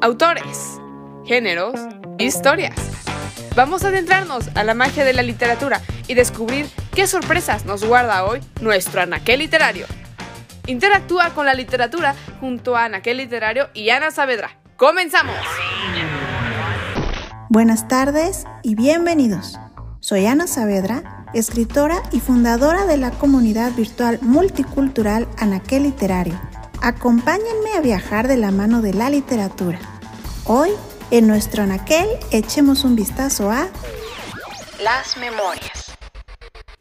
Autores, géneros, historias. Vamos a adentrarnos a la magia de la literatura y descubrir qué sorpresas nos guarda hoy nuestro anaquel literario. Interactúa con la literatura junto a Anaquel Literario y Ana Saavedra. ¡Comenzamos! Buenas tardes y bienvenidos. Soy Ana Saavedra, escritora y fundadora de la comunidad virtual multicultural Anaquel Literario. Acompáñenme a viajar de la mano de la literatura. Hoy, en nuestro Anaquel, echemos un vistazo a las memorias.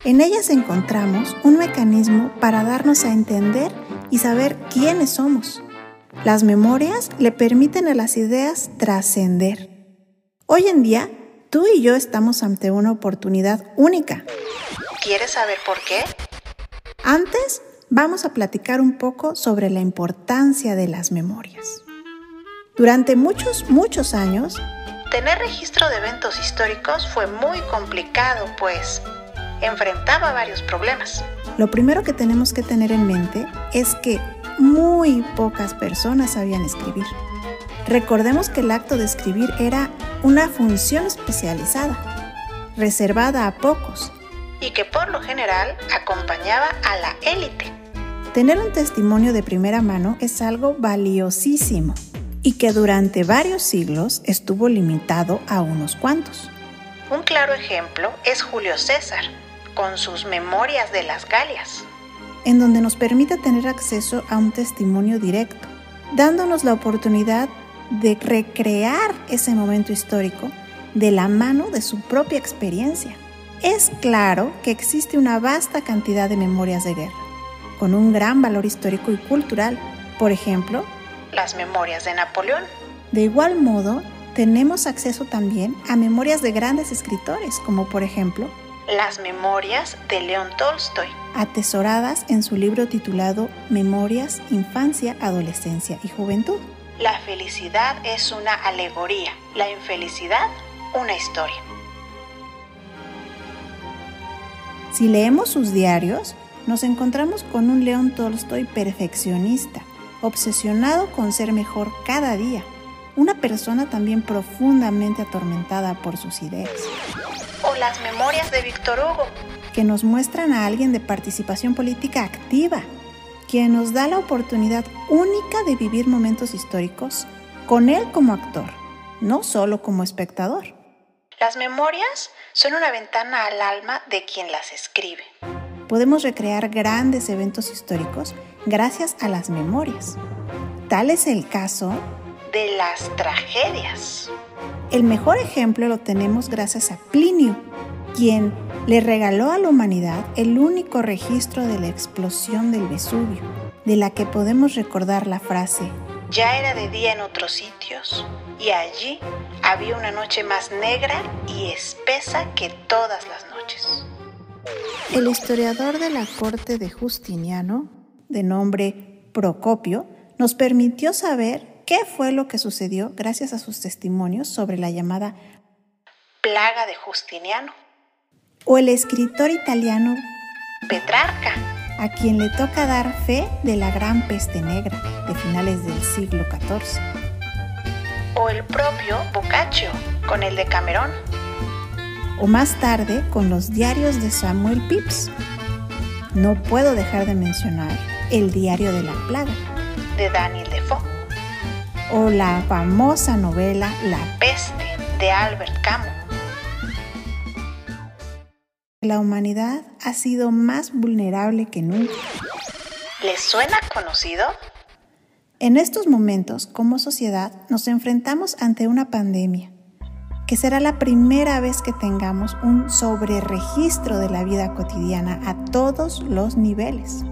En ellas encontramos un mecanismo para darnos a entender y saber quiénes somos. Las memorias le permiten a las ideas trascender. Hoy en día, tú y yo estamos ante una oportunidad única. ¿Quieres saber por qué? Antes, vamos a platicar un poco sobre la importancia de las memorias. Durante muchos, muchos años, tener registro de eventos históricos fue muy complicado, pues enfrentaba varios problemas. Lo primero que tenemos que tener en mente es que muy pocas personas sabían escribir. Recordemos que el acto de escribir era una función especializada, reservada a pocos. Y que por lo general acompañaba a la élite. Tener un testimonio de primera mano es algo valiosísimo y que durante varios siglos estuvo limitado a unos cuantos. Un claro ejemplo es Julio César, con sus Memorias de las Galias, en donde nos permite tener acceso a un testimonio directo, dándonos la oportunidad de recrear ese momento histórico de la mano de su propia experiencia. Es claro que existe una vasta cantidad de memorias de guerra, con un gran valor histórico y cultural. Por ejemplo, las memorias de Napoleón. De igual modo, tenemos acceso también a memorias de grandes escritores, como por ejemplo las memorias de León Tolstoy, atesoradas en su libro titulado Memorias, Infancia, Adolescencia y Juventud. La felicidad es una alegoría, la infelicidad una historia. Si leemos sus diarios, nos encontramos con un León Tolstoy perfeccionista, obsesionado con ser mejor cada día, una persona también profundamente atormentada por sus ideas. O las memorias de Víctor Hugo, que nos muestran a alguien de participación política activa, quien nos da la oportunidad única de vivir momentos históricos con él como actor, no solo como espectador. Las memorias son una ventana al alma de quien las escribe. Podemos recrear grandes eventos históricos gracias a las memorias. Tal es el caso de las tragedias. El mejor ejemplo lo tenemos gracias a Plinio, quien le regaló a la humanidad el único registro de la explosión del Vesubio, de la que podemos recordar la frase, ya era de día en otros sitios, y allí había una noche más negra y espesa que todas las noches. El historiador de la corte de Justiniano, de nombre Procopio, nos permitió saber qué fue lo que sucedió gracias a sus testimonios sobre la llamada plaga de Justiniano. O el escritor italiano Petrarca, a quien le toca dar fe de la gran peste negra de finales del siglo XIV. O el propio Boccaccio con el de Camerón. O más tarde con los diarios de Samuel Pepys. No puedo dejar de mencionar el diario de la plaga de Daniel Defoe o la famosa novela La peste de Albert Camus. La humanidad ha sido más vulnerable que nunca. ¿Les suena conocido? En estos momentos, como sociedad, nos enfrentamos ante una pandemia, que será la primera vez que tengamos un sobreregistro de la vida cotidiana a todos los niveles.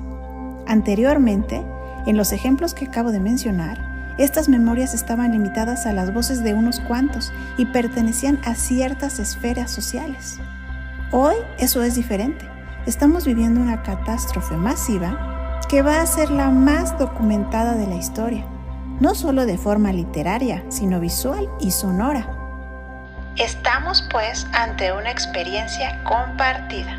Anteriormente, en los ejemplos que acabo de mencionar, estas memorias estaban limitadas a las voces de unos cuantos y pertenecían a ciertas esferas sociales. Hoy eso es diferente. Estamos viviendo una catástrofe masiva que va a ser la más documentada de la historia, no solo de forma literaria, sino visual y sonora. Estamos pues ante una experiencia compartida.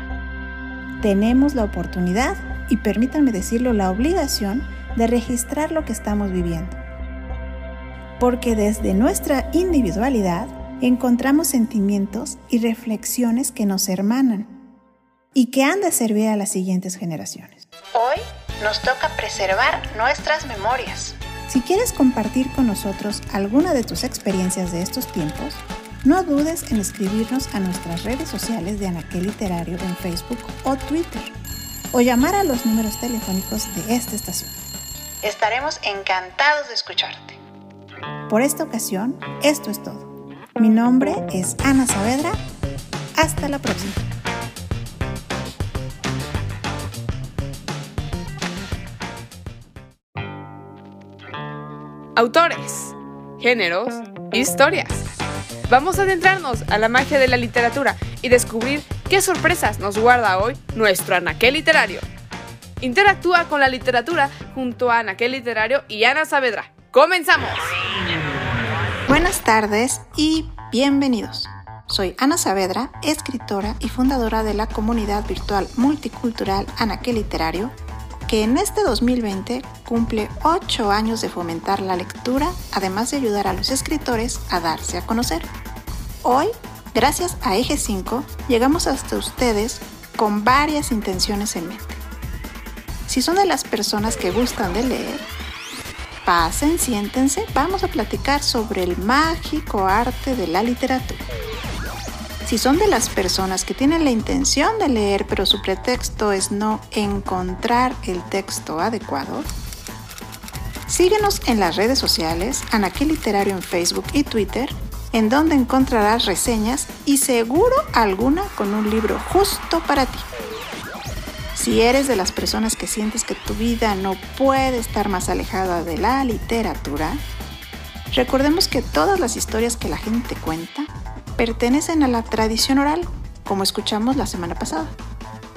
Tenemos la oportunidad, y permítanme decirlo, la obligación de registrar lo que estamos viviendo porque desde nuestra individualidad encontramos sentimientos y reflexiones que nos hermanan y que han de servir a las siguientes generaciones. Hoy nos toca preservar nuestras memorias. Si quieres compartir con nosotros alguna de tus experiencias de estos tiempos, no dudes en escribirnos a nuestras redes sociales de Anaquel Literario en Facebook o Twitter o llamar a los números telefónicos de esta estación. Estaremos encantados de escucharte. Por esta ocasión, esto es todo. Mi nombre es Ana Saavedra. Hasta la próxima. Autores, géneros, historias. Vamos a adentrarnos a la magia de la literatura y descubrir qué sorpresas nos guarda hoy nuestro anaquel literario. Interactúa con la literatura junto a anaquel literario y Ana Saavedra. ¡Comenzamos! Buenas tardes y bienvenidos. Soy Ana Saavedra, escritora y fundadora de la comunidad virtual multicultural Anaquel Literario que en este 2020 cumple 8 años de fomentar la lectura, además de ayudar a los escritores a darse a conocer. Hoy, gracias a Eje 5, llegamos hasta ustedes con varias intenciones en mente. Si son de las personas que gustan de leer, pasen, siéntense, vamos a platicar sobre el mágico arte de la literatura. Si son de las personas que tienen la intención de leer pero su pretexto es no encontrar el texto adecuado, síguenos en las redes sociales, Anaquel Literario en Facebook y Twitter, en donde encontrarás reseñas y seguro alguna con un libro justo para ti. Si eres de las personas que sientes que tu vida no puede estar más alejada de la literatura, recordemos que todas las historias que la gente cuenta pertenecen a la tradición oral, como escuchamos la semana pasada,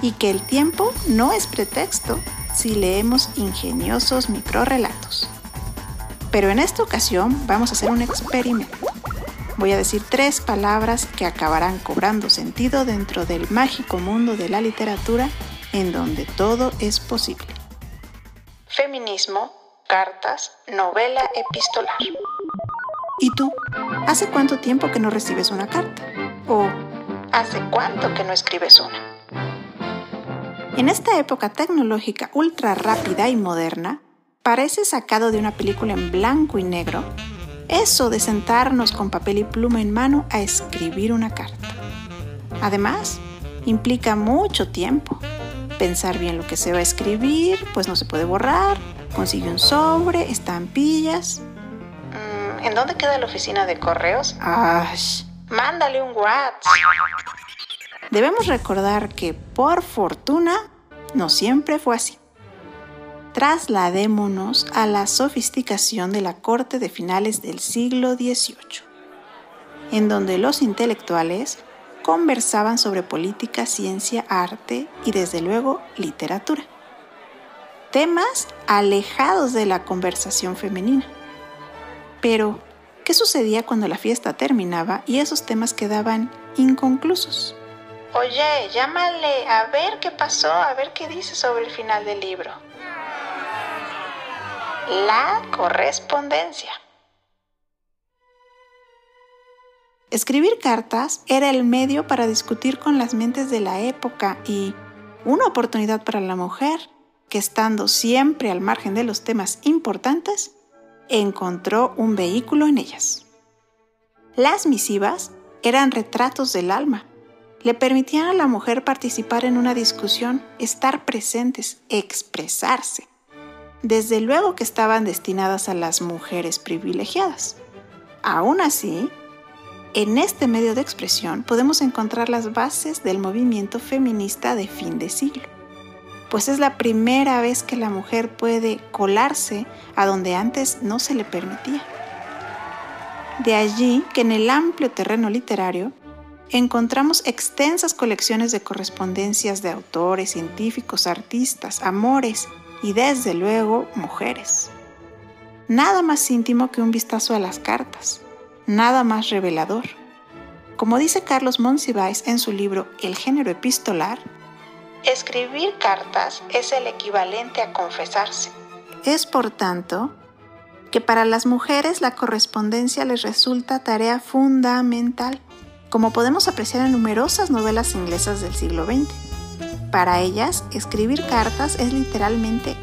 y que el tiempo no es pretexto si leemos ingeniosos microrelatos. Pero en esta ocasión vamos a hacer un experimento. Voy a decir tres palabras que acabarán cobrando sentido dentro del mágico mundo de la literatura en donde todo es posible. Feminismo, cartas, novela epistolar. ¿Y tú? ¿Hace cuánto tiempo que no recibes una carta? ¿O hace cuánto que no escribes una? En esta época tecnológica ultra rápida y moderna, parece sacado de una película en blanco y negro eso de sentarnos con papel y pluma en mano a escribir una carta. Además, implica mucho tiempo. Pensar bien lo que se va a escribir, pues no se puede borrar, consigue un sobre, estampillas, ¿En dónde queda la oficina de correos? ¡Ash! Mándale un WhatsApp. Debemos recordar que, por fortuna, no siempre fue así. Trasladémonos a la sofisticación de la corte de finales del siglo XVIII, en donde los intelectuales conversaban sobre política, ciencia, arte y desde luego literatura. Temas alejados de la conversación femenina. Pero, ¿qué sucedía cuando la fiesta terminaba y esos temas quedaban inconclusos? Oye, llámale a ver qué pasó, a ver qué dice sobre el final del libro. La correspondencia. Escribir cartas era el medio para discutir con las mentes de la época y una oportunidad para la mujer que estando siempre al margen de los temas importantes, encontró un vehículo en ellas. Las misivas eran retratos del alma. Le permitían a la mujer participar en una discusión, estar presentes, expresarse. Desde luego que estaban destinadas a las mujeres privilegiadas. Aún así, en este medio de expresión podemos encontrar las bases del movimiento feminista de fin de siglo pues es la primera vez que la mujer puede colarse a donde antes no se le permitía. De allí que en el amplio terreno literario encontramos extensas colecciones de correspondencias de autores, científicos, artistas, amores y desde luego mujeres. Nada más íntimo que un vistazo a las cartas, nada más revelador. Como dice Carlos Monsiváis en su libro El género epistolar, Escribir cartas es el equivalente a confesarse. Es, por tanto, que para las mujeres la correspondencia les resulta tarea fundamental, como podemos apreciar en numerosas novelas inglesas del siglo XX. Para ellas, escribir cartas es literalmente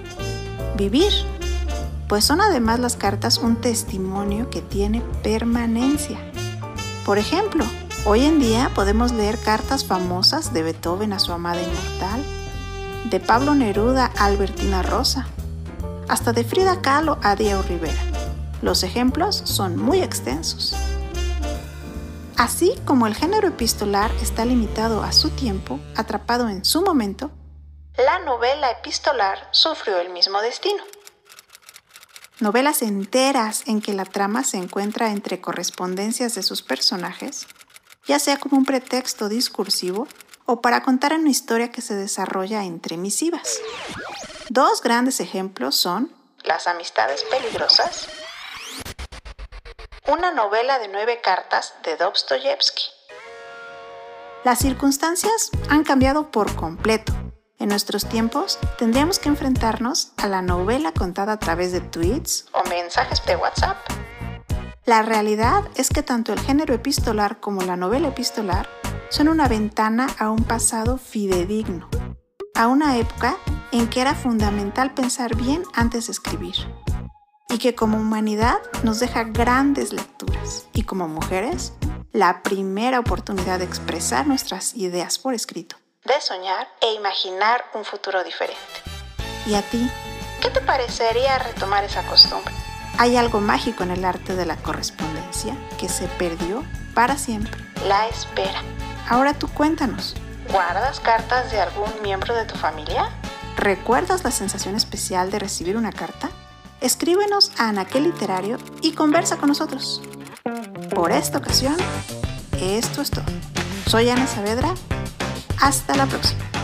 vivir, pues son además las cartas un testimonio que tiene permanencia. Por ejemplo, hoy en día podemos leer cartas famosas de Beethoven a su amada inmortal, de Pablo Neruda a Albertina Rosa, hasta de Frida Kahlo a Diego Rivera. Los ejemplos son muy extensos. Así como el género epistolar está limitado a su tiempo, atrapado en su momento, la novela epistolar sufrió el mismo destino. Novelas enteras en que la trama se encuentra entre correspondencias de sus personajes, ya sea como un pretexto discursivo o para contar una historia que se desarrolla entre misivas. Dos grandes ejemplos son Las amistades peligrosas una novela de nueve cartas de Dostoyevsky. Las circunstancias han cambiado por completo. En nuestros tiempos tendríamos que enfrentarnos a la novela contada a través de tweets o mensajes de WhatsApp. La realidad es que tanto el género epistolar como la novela epistolar son una ventana a un pasado fidedigno, a una época en que era fundamental pensar bien antes de escribir y que como humanidad nos deja grandes lecturas y como mujeres la primera oportunidad de expresar nuestras ideas por escrito, de soñar e imaginar un futuro diferente. ¿Y a ti? ¿Qué te parecería retomar esa costumbre? Hay algo mágico en el arte de la correspondencia que se perdió para siempre. La espera. Ahora tú cuéntanos. ¿Guardas cartas de algún miembro de tu familia? ¿Recuerdas la sensación especial de recibir una carta? escríbenos a Anaquel Literario y conversa con nosotros. Por esta ocasión, esto es todo. Soy Ana Saavedra. Hasta la próxima.